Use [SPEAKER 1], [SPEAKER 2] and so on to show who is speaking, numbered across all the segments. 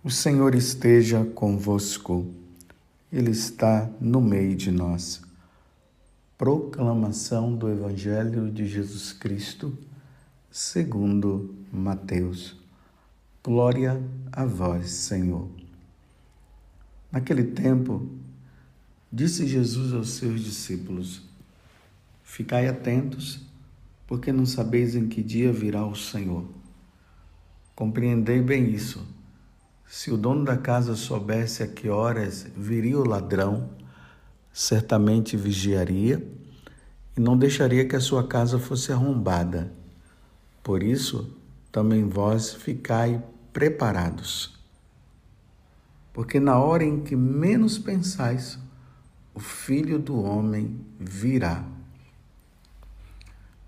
[SPEAKER 1] O Senhor esteja convosco, Ele está no meio de nós. Proclamação do Evangelho de Jesus Cristo, segundo Mateus. Glória a vós, Senhor. Naquele tempo, disse Jesus aos seus discípulos: Ficai atentos, porque não sabeis em que dia virá o Senhor. Compreendei bem isso se o dono da casa soubesse a que horas viria o ladrão, certamente vigiaria e não deixaria que a sua casa fosse arrombada. Por isso, também vós ficai preparados. Porque na hora em que menos pensais, o filho do homem virá.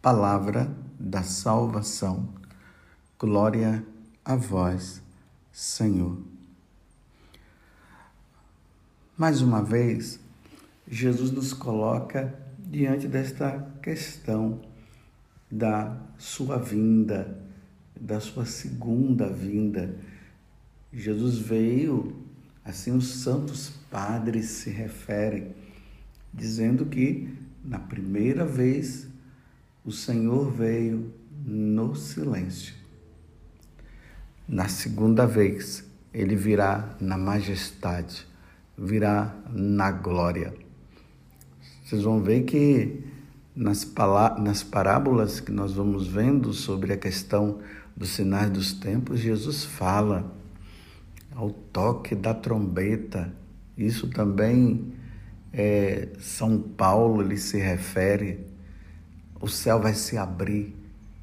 [SPEAKER 1] Palavra da salvação. Glória a vós, Senhor. Mais uma vez, Jesus nos coloca diante desta questão da sua vinda, da sua segunda vinda. Jesus veio, assim os santos padres se referem, dizendo que na primeira vez o Senhor veio no silêncio. Na segunda vez, ele virá na majestade, virá na glória. Vocês vão ver que nas, nas parábolas que nós vamos vendo sobre a questão dos sinais dos tempos, Jesus fala ao toque da trombeta. Isso também é, São Paulo ele se refere o céu vai se abrir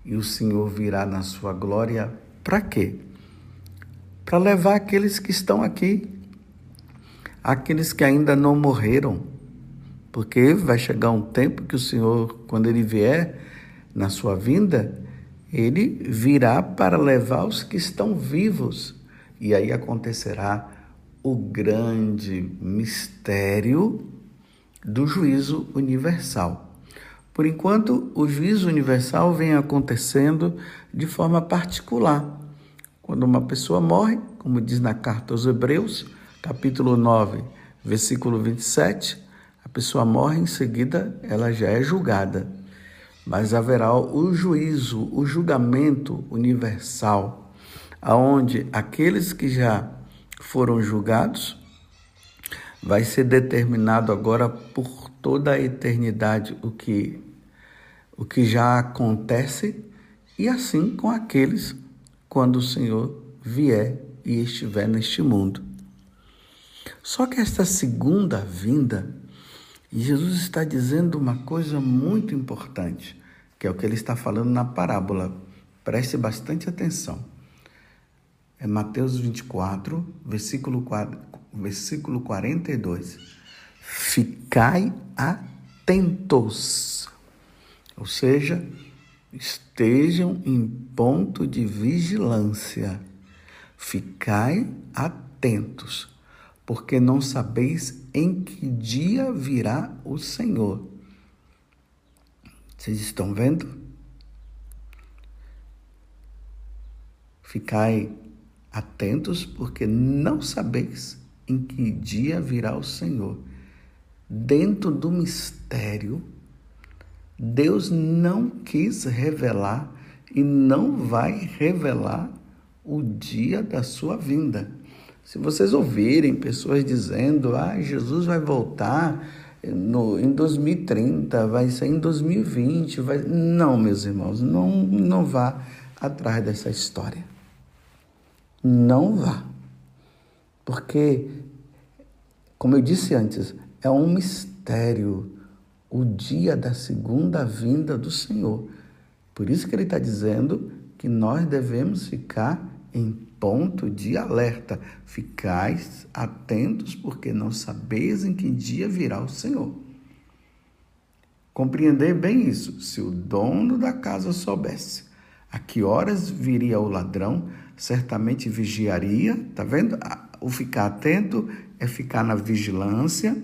[SPEAKER 1] e o Senhor virá na sua glória. Para quê? Para levar aqueles que estão aqui, aqueles que ainda não morreram, porque vai chegar um tempo que o Senhor, quando ele vier na sua vinda, ele virá para levar os que estão vivos. E aí acontecerá o grande mistério do juízo universal. Por enquanto, o juízo universal vem acontecendo de forma particular. Quando uma pessoa morre, como diz na carta aos Hebreus, capítulo 9, versículo 27, a pessoa morre, em seguida ela já é julgada. Mas haverá o juízo, o julgamento universal, aonde aqueles que já foram julgados vai ser determinado agora por toda a eternidade o que o que já acontece e assim com aqueles quando o Senhor vier e estiver neste mundo. Só que esta segunda vinda, Jesus está dizendo uma coisa muito importante, que é o que ele está falando na parábola. Preste bastante atenção. É Mateus 24, versículo, 4, versículo 42. Ficai atentos ou seja, estejam em ponto de vigilância. Ficai atentos, porque não sabeis em que dia virá o Senhor. Vocês estão vendo? Ficai atentos, porque não sabeis em que dia virá o Senhor. Dentro do mistério, Deus não quis revelar e não vai revelar o dia da sua vinda. Se vocês ouvirem pessoas dizendo, ah, Jesus vai voltar no, em 2030, vai ser em 2020, vai... não, meus irmãos, não, não vá atrás dessa história. Não vá. Porque, como eu disse antes, é um mistério o dia da segunda vinda do Senhor. Por isso que ele está dizendo que nós devemos ficar em ponto de alerta. Ficais atentos, porque não sabeis em que dia virá o Senhor. Compreender bem isso. Se o dono da casa soubesse a que horas viria o ladrão, certamente vigiaria, tá vendo? O ficar atento é ficar na vigilância,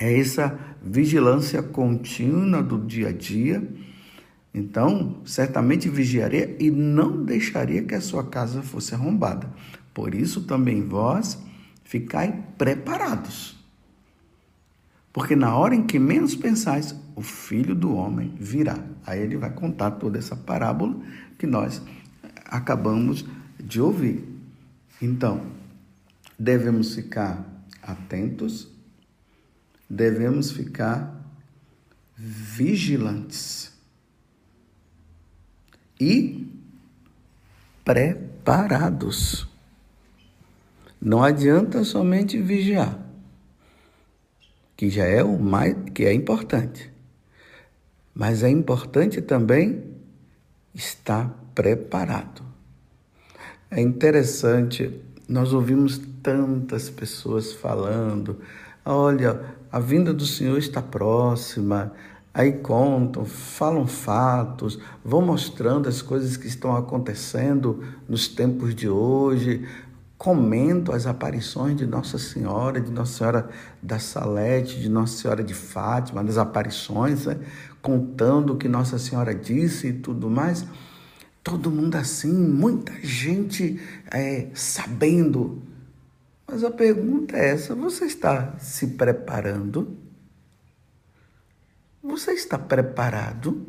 [SPEAKER 1] é essa vigilância contínua do dia a dia então, certamente vigiaria e não deixaria que a sua casa fosse arrombada. Por isso também vós ficai preparados. Porque na hora em que menos pensais, o filho do homem virá. Aí ele vai contar toda essa parábola que nós acabamos de ouvir. Então, devemos ficar atentos, devemos ficar vigilantes e preparados. Não adianta somente vigiar, que já é o mais que é importante. Mas é importante também estar preparado. É interessante, nós ouvimos tantas pessoas falando: olha, a vinda do Senhor está próxima, Aí contam, falam fatos, vão mostrando as coisas que estão acontecendo nos tempos de hoje, comentam as aparições de Nossa Senhora, de Nossa Senhora da Salete, de Nossa Senhora de Fátima, das aparições, né? contando o que Nossa Senhora disse e tudo mais. Todo mundo assim, muita gente é, sabendo. Mas a pergunta é essa: você está se preparando? Você está preparado?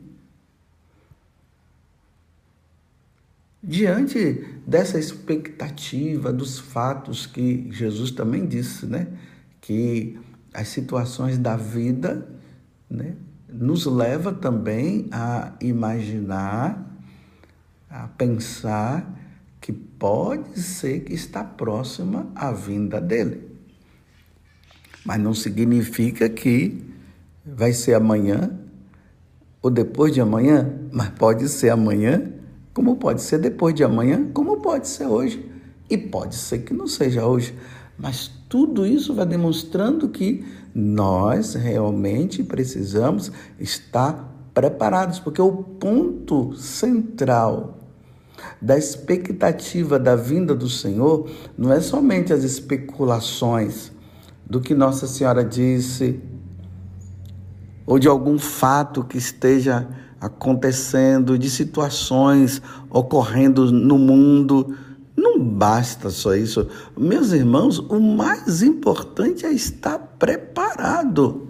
[SPEAKER 1] Diante dessa expectativa dos fatos que Jesus também disse, né? Que as situações da vida, né? Nos leva também a imaginar, pensar que pode ser que está próxima a vinda dele. Mas não significa que vai ser amanhã ou depois de amanhã, mas pode ser amanhã, como pode ser depois de amanhã, como pode ser hoje. E pode ser que não seja hoje. Mas tudo isso vai demonstrando que nós realmente precisamos estar preparados, porque o ponto central da expectativa da vinda do Senhor não é somente as especulações do que Nossa Senhora disse ou de algum fato que esteja acontecendo, de situações ocorrendo no mundo. Não basta só isso. Meus irmãos, o mais importante é estar preparado.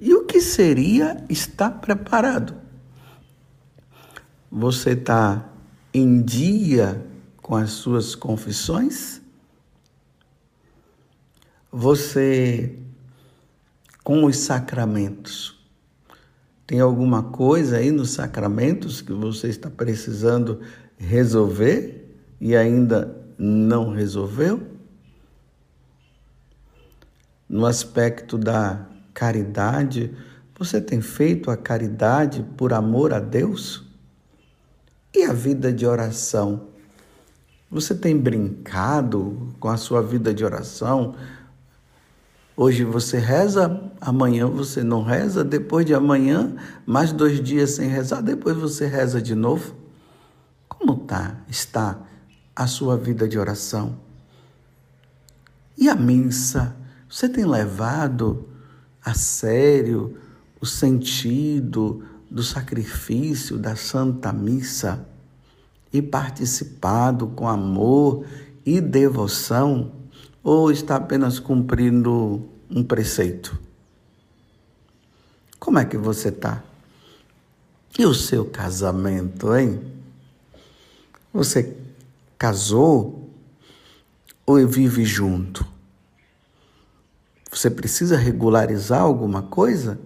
[SPEAKER 1] E o que seria estar preparado? Você está em dia com as suas confissões? Você com os sacramentos. Tem alguma coisa aí nos sacramentos que você está precisando resolver e ainda não resolveu? No aspecto da caridade, você tem feito a caridade por amor a Deus? E a vida de oração? Você tem brincado com a sua vida de oração? Hoje você reza, amanhã você não reza, depois de amanhã, mais dois dias sem rezar, depois você reza de novo. Como tá, está a sua vida de oração? E a missa? Você tem levado a sério o sentido do sacrifício da Santa Missa e participado com amor e devoção? ou está apenas cumprindo um preceito? Como é que você está? E o seu casamento, hein? Você casou? ou vive junto? Você precisa regularizar alguma coisa?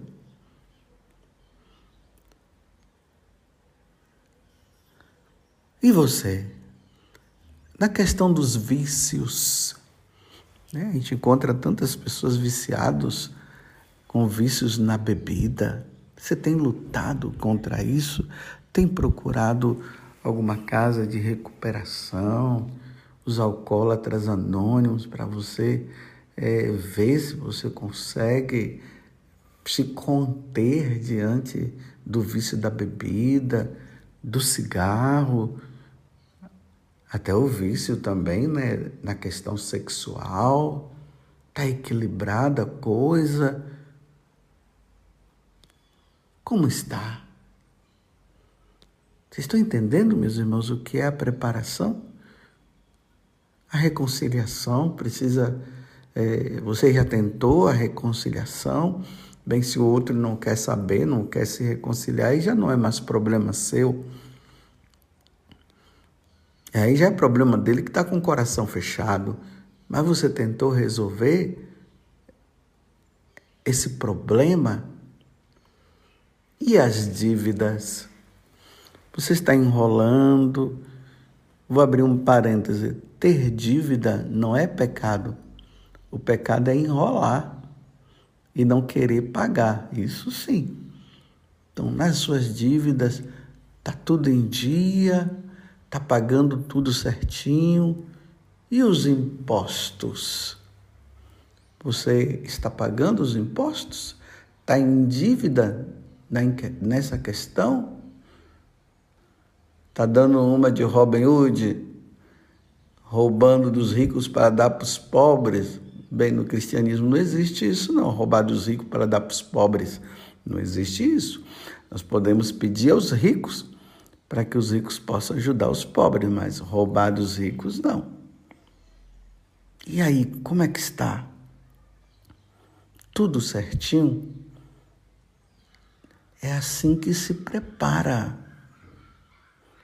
[SPEAKER 1] E você? Na questão dos vícios, né? a gente encontra tantas pessoas viciadas com vícios na bebida. Você tem lutado contra isso? Tem procurado alguma casa de recuperação, os alcoólatras anônimos, para você é, ver se você consegue se conter diante do vício da bebida, do cigarro, até o vício também, né? Na questão sexual, tá equilibrada a coisa. Como está? Vocês estão entendendo, meus irmãos, o que é a preparação? A reconciliação precisa. É, você já tentou a reconciliação? Bem, se o outro não quer saber, não quer se reconciliar, aí já não é mais problema seu. Aí já é problema dele que está com o coração fechado. Mas você tentou resolver esse problema? E as dívidas? Você está enrolando. Vou abrir um parêntese. Ter dívida não é pecado. O pecado é enrolar e não querer pagar. Isso sim. Então, nas suas dívidas, está tudo em dia está pagando tudo certinho. E os impostos? Você está pagando os impostos? Está em dívida nessa questão? Está dando uma de Robin Hood, roubando dos ricos para dar para os pobres? Bem, no cristianismo não existe isso, não. Roubar dos ricos para dar para os pobres. Não existe isso. Nós podemos pedir aos ricos para que os ricos possam ajudar os pobres, mas roubar dos ricos não. E aí, como é que está? Tudo certinho? É assim que se prepara.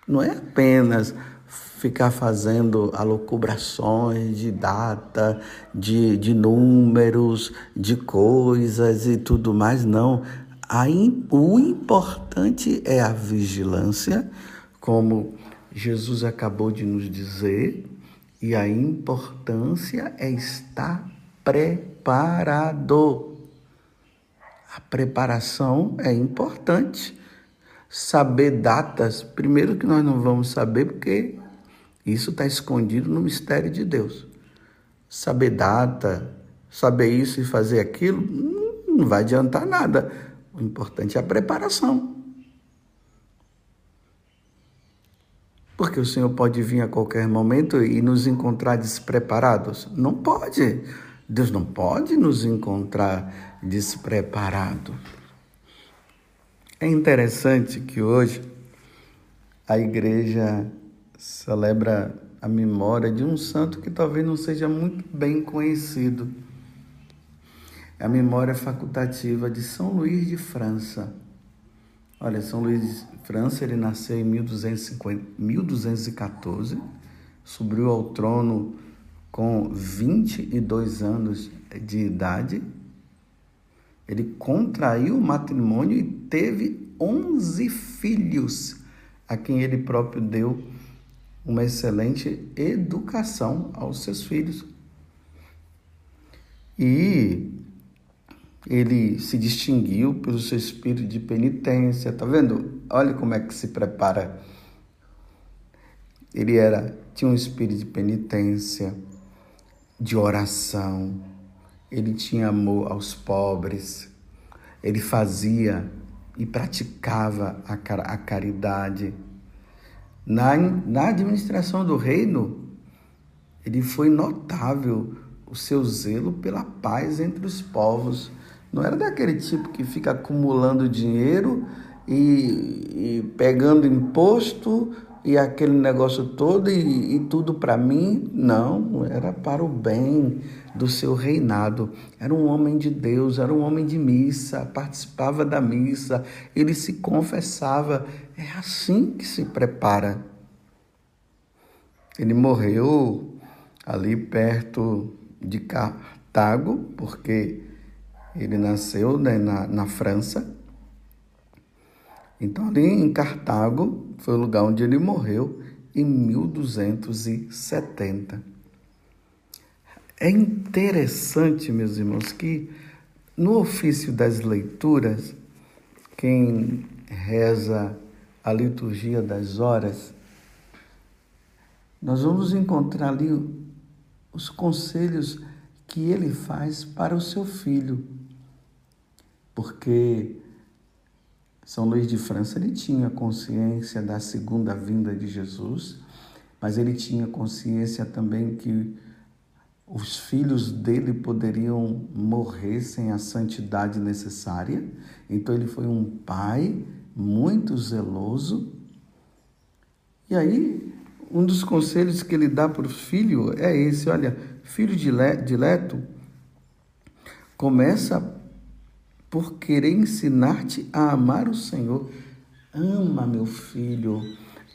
[SPEAKER 1] Não é apenas ficar fazendo alocubrações de data, de, de números, de coisas e tudo mais, não o importante é a vigilância, como Jesus acabou de nos dizer, e a importância é estar preparado. A preparação é importante. Saber datas, primeiro que nós não vamos saber, porque isso está escondido no mistério de Deus. Saber data, saber isso e fazer aquilo, não vai adiantar nada o importante é a preparação. Porque o Senhor pode vir a qualquer momento e nos encontrar despreparados? Não pode. Deus não pode nos encontrar despreparados. É interessante que hoje a igreja celebra a memória de um santo que talvez não seja muito bem conhecido a memória facultativa de São Luís de França. Olha, São Luís de França, ele nasceu em 1250, 1214, subiu ao trono com 22 anos de idade. Ele contraiu o matrimônio e teve 11 filhos, a quem ele próprio deu uma excelente educação aos seus filhos. E ele se distinguiu pelo seu espírito de penitência. Tá vendo? Olha como é que se prepara. Ele era tinha um espírito de penitência, de oração. Ele tinha amor aos pobres. Ele fazia e praticava a, a caridade. Na, na administração do reino, ele foi notável o seu zelo pela paz entre os povos. Não era daquele tipo que fica acumulando dinheiro e, e pegando imposto e aquele negócio todo e, e tudo para mim. Não, era para o bem do seu reinado. Era um homem de Deus, era um homem de missa, participava da missa, ele se confessava. É assim que se prepara. Ele morreu ali perto de Cartago, porque ele nasceu né, na, na França. Então, ali em Cartago foi o lugar onde ele morreu em 1270. É interessante, meus irmãos, que no ofício das leituras, quem reza a liturgia das horas, nós vamos encontrar ali os conselhos que ele faz para o seu filho. Porque São Luís de França ele tinha consciência da segunda vinda de Jesus, mas ele tinha consciência também que os filhos dele poderiam morrer sem a santidade necessária. Então ele foi um pai muito zeloso. E aí, um dos conselhos que ele dá para o filho é esse: olha, filho dileto, começa por querer ensinar-te a amar o Senhor. Ama, meu filho,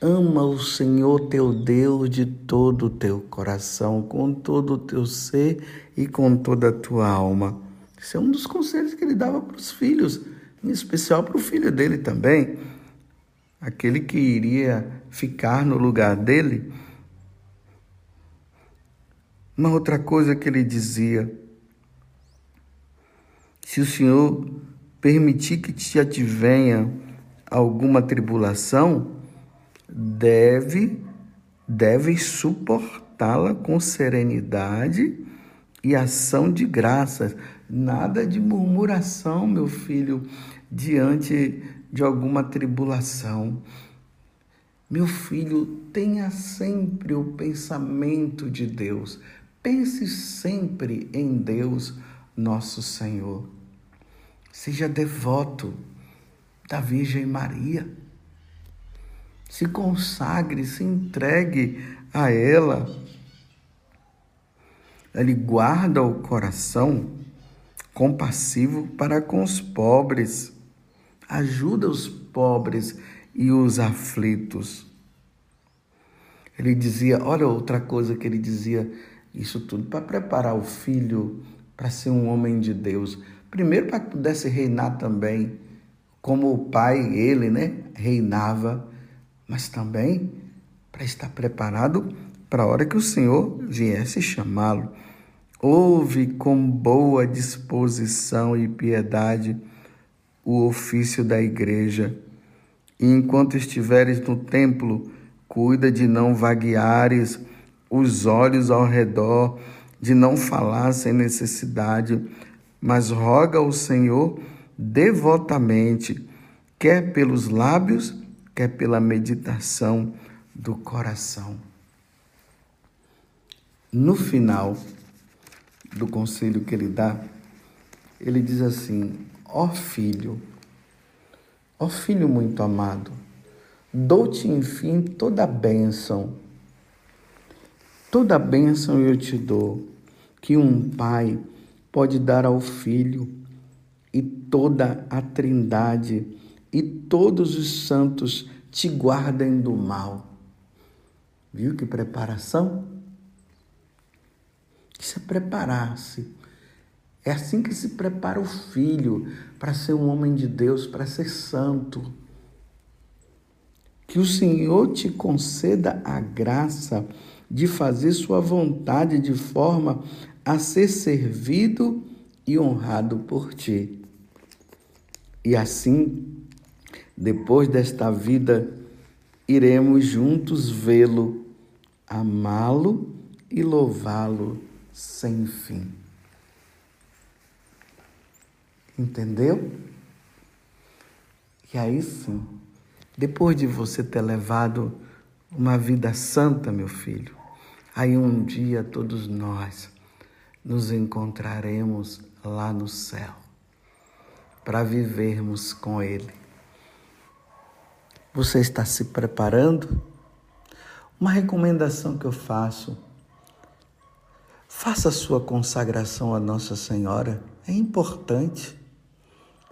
[SPEAKER 1] ama o Senhor teu Deus de todo o teu coração, com todo o teu ser e com toda a tua alma. Esse é um dos conselhos que ele dava para os filhos, em especial para o filho dele também, aquele que iria ficar no lugar dele. Uma outra coisa que ele dizia: se o Senhor permitir que te advenha alguma tribulação, deve deve suportá-la com serenidade e ação de graças. Nada de murmuração, meu filho, diante de alguma tribulação. Meu filho, tenha sempre o pensamento de Deus. Pense sempre em Deus, nosso Senhor. Seja devoto da Virgem Maria. Se consagre, se entregue a ela. Ele guarda o coração compassivo para com os pobres. Ajuda os pobres e os aflitos. Ele dizia, olha outra coisa que ele dizia, isso tudo para preparar o filho para ser um homem de Deus. Primeiro para que pudesse reinar também, como o pai, ele, né, reinava, mas também para estar preparado para a hora que o Senhor viesse chamá-lo. Ouve com boa disposição e piedade o ofício da igreja e enquanto estiveres no templo, cuida de não vagueares os olhos ao redor, de não falar sem necessidade, mas roga ao Senhor devotamente, quer pelos lábios, quer pela meditação do coração. No final do conselho que ele dá, ele diz assim: Ó oh filho, Ó filho muito amado, dou-te enfim toda a bênção. Toda a bênção eu te dou, que um pai pode dar ao filho, e toda a trindade e todos os santos te guardem do mal. Viu que preparação? Isso é preparar-se é assim que se prepara o filho para ser um homem de Deus, para ser santo. Que o Senhor te conceda a graça de fazer sua vontade de forma a ser servido e honrado por ti. E assim, depois desta vida, iremos juntos vê-lo, amá-lo e louvá-lo sem fim. Entendeu? E aí sim, depois de você ter levado uma vida santa, meu filho, aí um dia todos nós nos encontraremos lá no céu para vivermos com Ele. Você está se preparando? Uma recomendação que eu faço: faça sua consagração a Nossa Senhora, é importante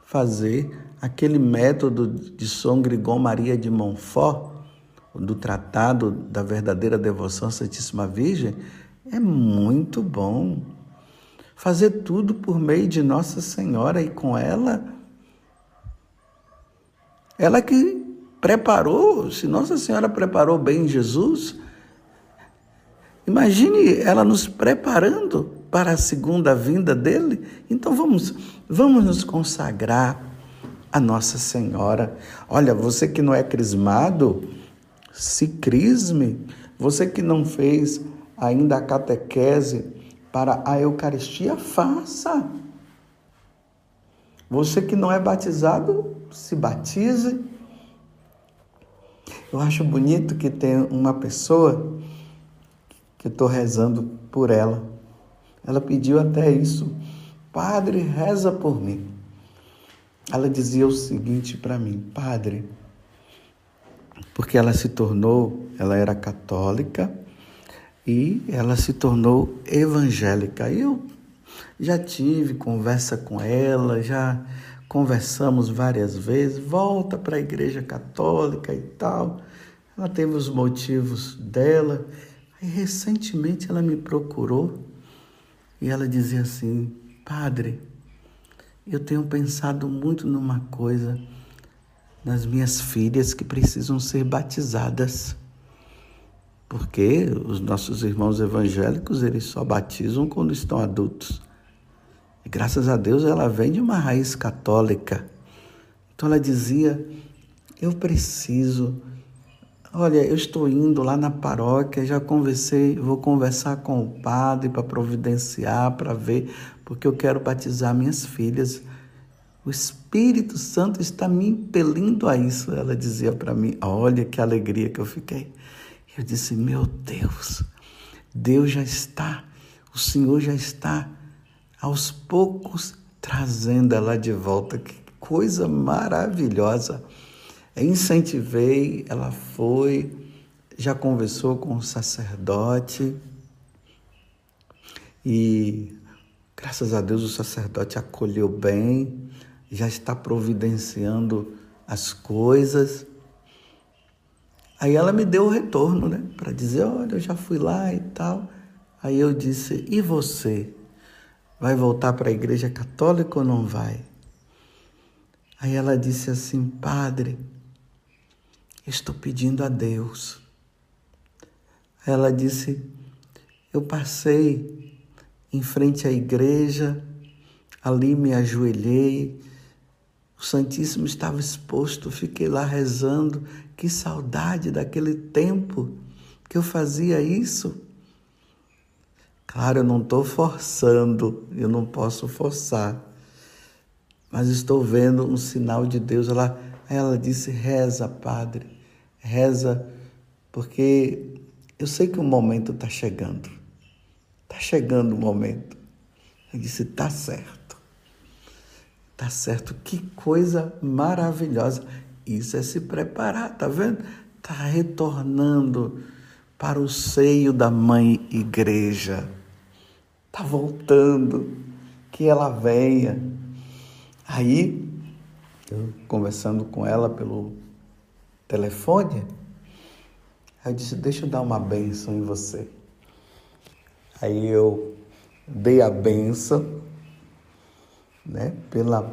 [SPEAKER 1] fazer aquele método de São Grigão Maria de Montfort, do Tratado da Verdadeira Devoção à Santíssima Virgem, é muito bom. Fazer tudo por meio de Nossa Senhora e com ela. Ela que preparou, se Nossa Senhora preparou bem Jesus, imagine ela nos preparando para a segunda vinda dele. Então vamos, vamos nos consagrar a Nossa Senhora. Olha, você que não é crismado, se crisme. Você que não fez ainda a catequese para a Eucaristia, faça. Você que não é batizado, se batize. Eu acho bonito que tem uma pessoa que estou rezando por ela. Ela pediu até isso. Padre, reza por mim. Ela dizia o seguinte para mim: Padre, porque ela se tornou, ela era católica e ela se tornou evangélica. Eu já tive conversa com ela, já conversamos várias vezes, volta para a igreja católica e tal. Ela teve os motivos dela. Recentemente ela me procurou e ela dizia assim: Padre, eu tenho pensado muito numa coisa nas minhas filhas que precisam ser batizadas. Porque os nossos irmãos evangélicos, eles só batizam quando estão adultos. E graças a Deus ela vem de uma raiz católica. Então ela dizia: Eu preciso. Olha, eu estou indo lá na paróquia, já conversei, vou conversar com o padre para providenciar, para ver, porque eu quero batizar minhas filhas. O Espírito Santo está me impelindo a isso. Ela dizia para mim: Olha que alegria que eu fiquei. Eu disse: Meu Deus, Deus já está, o Senhor já está aos poucos trazendo ela de volta. Que coisa maravilhosa. incentivei, ela foi, já conversou com o sacerdote e graças a Deus o sacerdote acolheu bem já está providenciando as coisas. Aí ela me deu o retorno, né? Para dizer: olha, eu já fui lá e tal. Aí eu disse: e você? Vai voltar para a igreja católica ou não vai? Aí ela disse assim: Padre, estou pedindo a Deus. Ela disse: Eu passei em frente à igreja, ali me ajoelhei, o Santíssimo estava exposto, fiquei lá rezando. Que saudade daquele tempo que eu fazia isso. Claro, eu não estou forçando, eu não posso forçar, mas estou vendo um sinal de Deus. Ela, ela disse: reza, Padre, reza, porque eu sei que o momento está chegando. Está chegando o momento. Eu disse: está certo. Tá certo? Que coisa maravilhosa. Isso é se preparar, tá vendo? Tá retornando para o seio da mãe igreja. Tá voltando. Que ela venha. Aí, eu conversando com ela pelo telefone, eu disse: Deixa eu dar uma benção em você. Aí eu dei a benção né, pela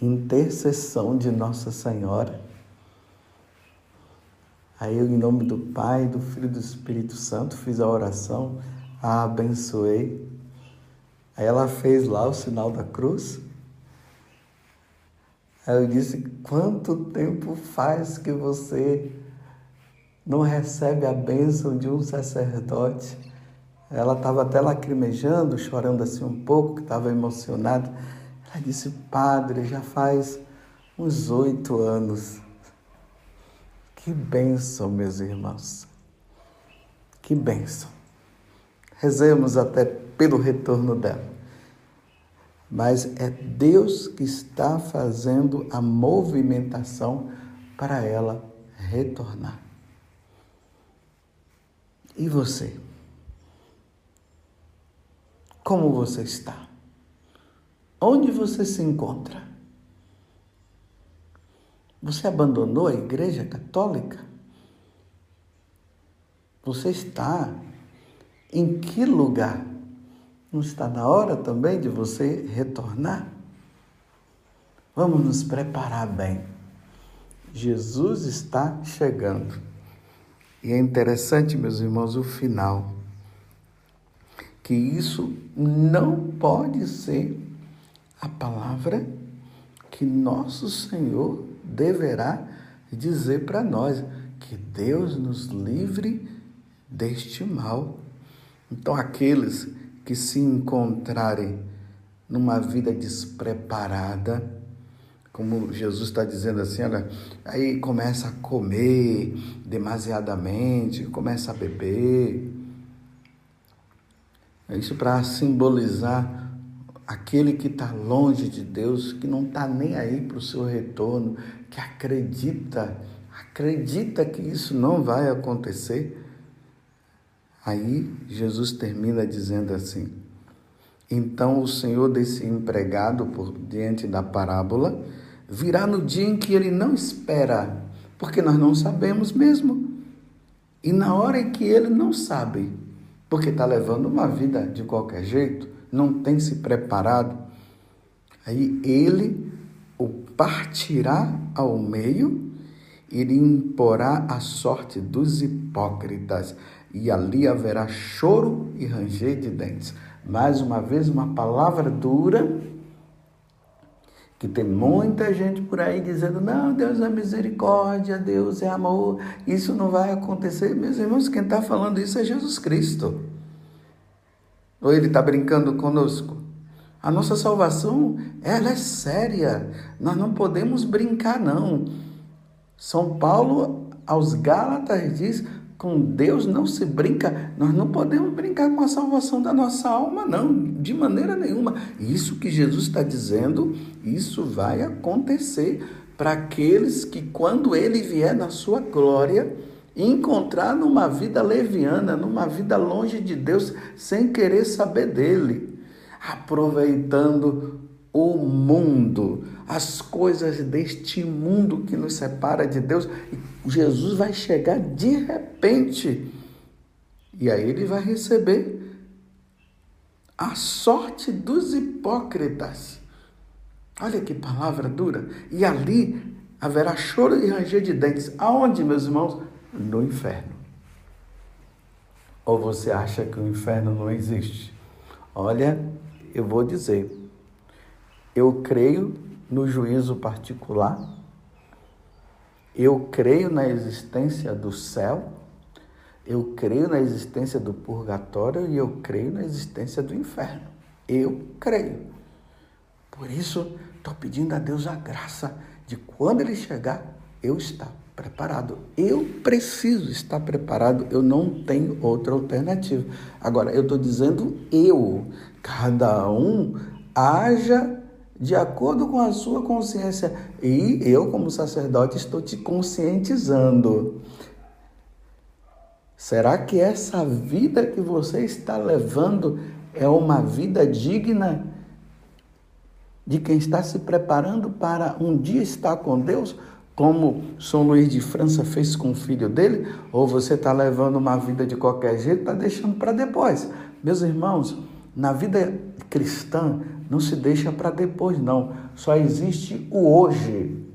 [SPEAKER 1] intercessão de Nossa Senhora. Aí eu, em nome do Pai, do Filho e do Espírito Santo, fiz a oração, a abençoei. Aí ela fez lá o sinal da cruz. Aí eu disse: Quanto tempo faz que você não recebe a bênção de um sacerdote? Ela estava até lacrimejando, chorando assim um pouco, que estava emocionada. Ela disse, padre, já faz uns oito anos. Que bênção, meus irmãos. Que bênção. Rezemos até pelo retorno dela. Mas é Deus que está fazendo a movimentação para ela retornar. E você? Como você está? Onde você se encontra? Você abandonou a Igreja Católica? Você está Em que lugar? Não está na hora também de você retornar? Vamos nos preparar bem. Jesus está chegando. E é interessante, meus irmãos, o final. Que isso não pode ser a palavra que nosso Senhor deverá dizer para nós. Que Deus nos livre deste mal. Então, aqueles que se encontrarem numa vida despreparada, como Jesus está dizendo assim, olha, aí começa a comer demasiadamente, começa a beber. É isso para simbolizar aquele que está longe de Deus, que não está nem aí para o seu retorno, que acredita, acredita que isso não vai acontecer. Aí Jesus termina dizendo assim: Então o senhor desse empregado, por diante da parábola, virá no dia em que ele não espera, porque nós não sabemos mesmo. E na hora em que ele não sabe, porque está levando uma vida de qualquer jeito, não tem se preparado, aí ele o partirá ao meio e lhe imporá a sorte dos hipócritas e ali haverá choro e ranger de dentes. Mais uma vez, uma palavra dura, que tem muita gente por aí dizendo: não, Deus é misericórdia, Deus é amor, isso não vai acontecer. Meus irmãos, quem está falando isso é Jesus Cristo. Ou ele está brincando conosco? A nossa salvação, ela é séria. Nós não podemos brincar, não. São Paulo aos Gálatas diz: com Deus não se brinca. Nós não podemos brincar com a salvação da nossa alma, não, de maneira nenhuma. Isso que Jesus está dizendo, isso vai acontecer para aqueles que, quando ele vier na sua glória, encontrar numa vida leviana, numa vida longe de Deus, sem querer saber dele, aproveitando o mundo, as coisas deste mundo que nos separa de Deus. Jesus vai chegar de repente e aí ele vai receber a sorte dos hipócritas. Olha que palavra dura. E ali haverá choro e ranger de dentes. Aonde, meus irmãos? No inferno. Ou você acha que o inferno não existe? Olha, eu vou dizer eu creio no juízo particular, eu creio na existência do céu, eu creio na existência do purgatório e eu creio na existência do inferno. Eu creio. Por isso, estou pedindo a Deus a graça de quando Ele chegar, eu estar preparado. Eu preciso estar preparado, eu não tenho outra alternativa. Agora, eu estou dizendo eu, cada um haja de acordo com a sua consciência. E eu, como sacerdote, estou te conscientizando. Será que essa vida que você está levando é uma vida digna de quem está se preparando para um dia estar com Deus, como São Luís de França fez com o filho dele? Ou você está levando uma vida de qualquer jeito, está deixando para depois? Meus irmãos, na vida cristã, não se deixa para depois, não. Só existe o hoje.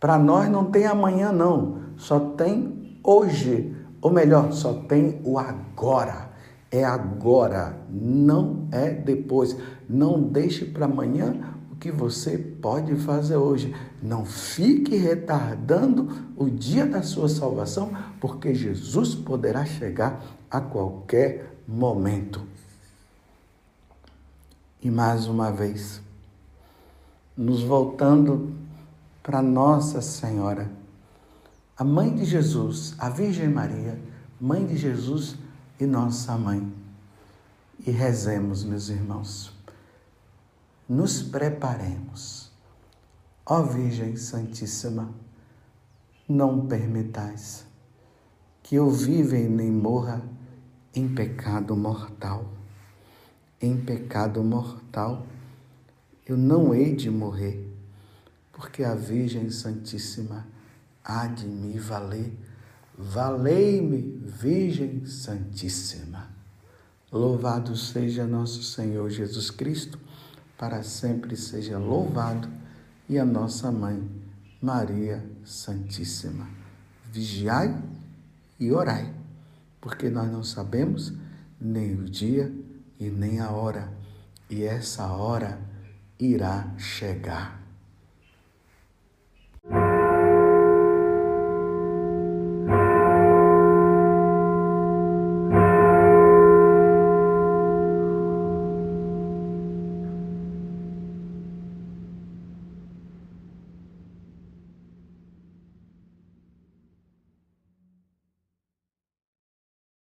[SPEAKER 1] Para nós não tem amanhã, não. Só tem hoje. Ou melhor, só tem o agora. É agora, não é depois. Não deixe para amanhã que você pode fazer hoje. Não fique retardando o dia da sua salvação, porque Jesus poderá chegar a qualquer momento. E mais uma vez, nos voltando para Nossa Senhora, a mãe de Jesus, a Virgem Maria, mãe de Jesus e nossa mãe. E rezemos, meus irmãos. Nos preparemos. Ó Virgem Santíssima, não permitais que eu viva e nem morra em pecado mortal em pecado mortal, eu não hei de morrer, porque a Virgem Santíssima há de me valer. Valei-me, Virgem Santíssima. Louvado seja nosso Senhor Jesus Cristo, para sempre seja louvado, e a nossa mãe, Maria Santíssima. Vigiai e orai, porque nós não sabemos nem o dia e nem a hora, e essa hora irá chegar.